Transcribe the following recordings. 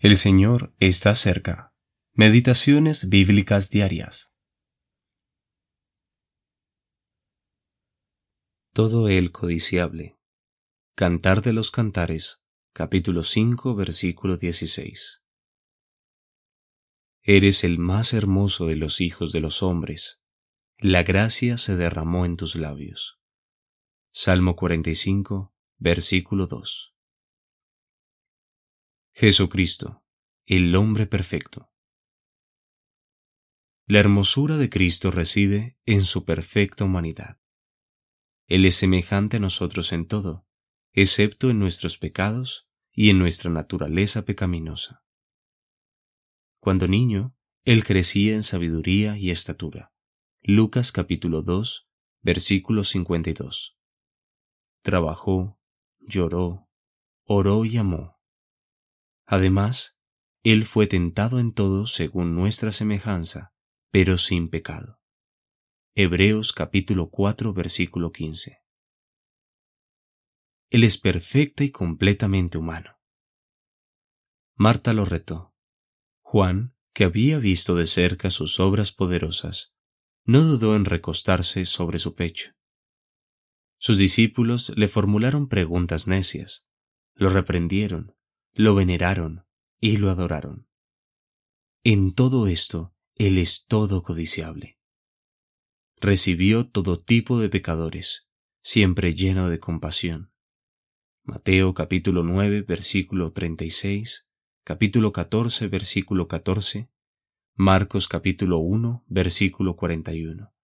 El Señor está cerca. Meditaciones bíblicas diarias. Todo el codiciable. Cantar de los Cantares, capítulo 5, versículo 16. Eres el más hermoso de los hijos de los hombres. La gracia se derramó en tus labios. Salmo 45, versículo 2. Jesucristo, el hombre perfecto. La hermosura de Cristo reside en su perfecta humanidad. Él es semejante a nosotros en todo, excepto en nuestros pecados y en nuestra naturaleza pecaminosa. Cuando niño, Él crecía en sabiduría y estatura. Lucas capítulo 2, versículo 52. Trabajó, lloró, oró y amó Además, Él fue tentado en todo según nuestra semejanza, pero sin pecado. Hebreos capítulo 4 versículo 15. Él es perfecta y completamente humano. Marta lo retó. Juan, que había visto de cerca sus obras poderosas, no dudó en recostarse sobre su pecho. Sus discípulos le formularon preguntas necias, lo reprendieron, lo veneraron y lo adoraron. En todo esto, Él es todo codiciable. Recibió todo tipo de pecadores, siempre lleno de compasión. Mateo capítulo 9 versículo 36, capítulo 14 versículo 14, Marcos capítulo 1 versículo 41.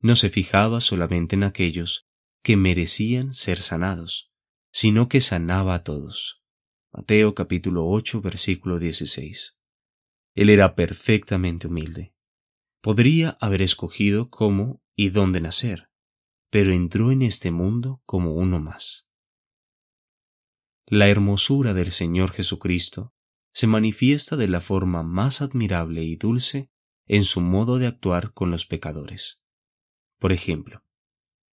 No se fijaba solamente en aquellos que merecían ser sanados, sino que sanaba a todos. Mateo capítulo 8 versículo 16. Él era perfectamente humilde. Podría haber escogido cómo y dónde nacer, pero entró en este mundo como uno más. La hermosura del Señor Jesucristo se manifiesta de la forma más admirable y dulce en su modo de actuar con los pecadores. Por ejemplo,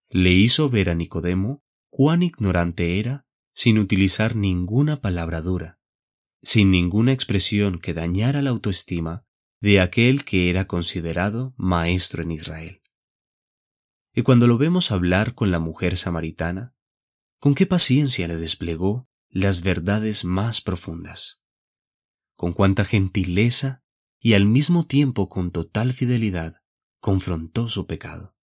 le hizo ver a Nicodemo cuán ignorante era sin utilizar ninguna palabra dura, sin ninguna expresión que dañara la autoestima de aquel que era considerado maestro en Israel. Y cuando lo vemos hablar con la mujer samaritana, con qué paciencia le desplegó las verdades más profundas, con cuánta gentileza y al mismo tiempo con total fidelidad confrontó su pecado.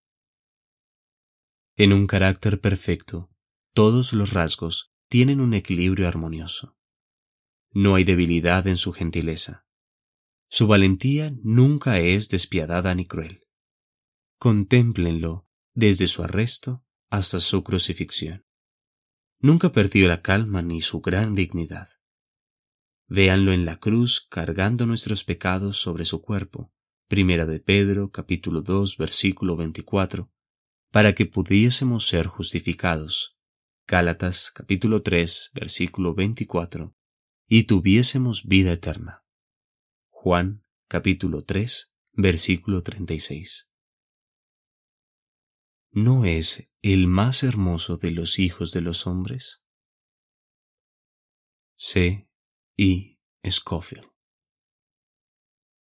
En un carácter perfecto, todos los rasgos tienen un equilibrio armonioso. No hay debilidad en su gentileza. Su valentía nunca es despiadada ni cruel. Contémplenlo desde su arresto hasta su crucifixión. Nunca perdió la calma ni su gran dignidad. Véanlo en la cruz cargando nuestros pecados sobre su cuerpo. Primera de Pedro, capítulo 2, versículo 24, para que pudiésemos ser justificados Gálatas capítulo 3 versículo 24, y tuviésemos vida eterna. Juan capítulo 3 versículo 36. ¿No es el más hermoso de los hijos de los hombres? C. E. Scofield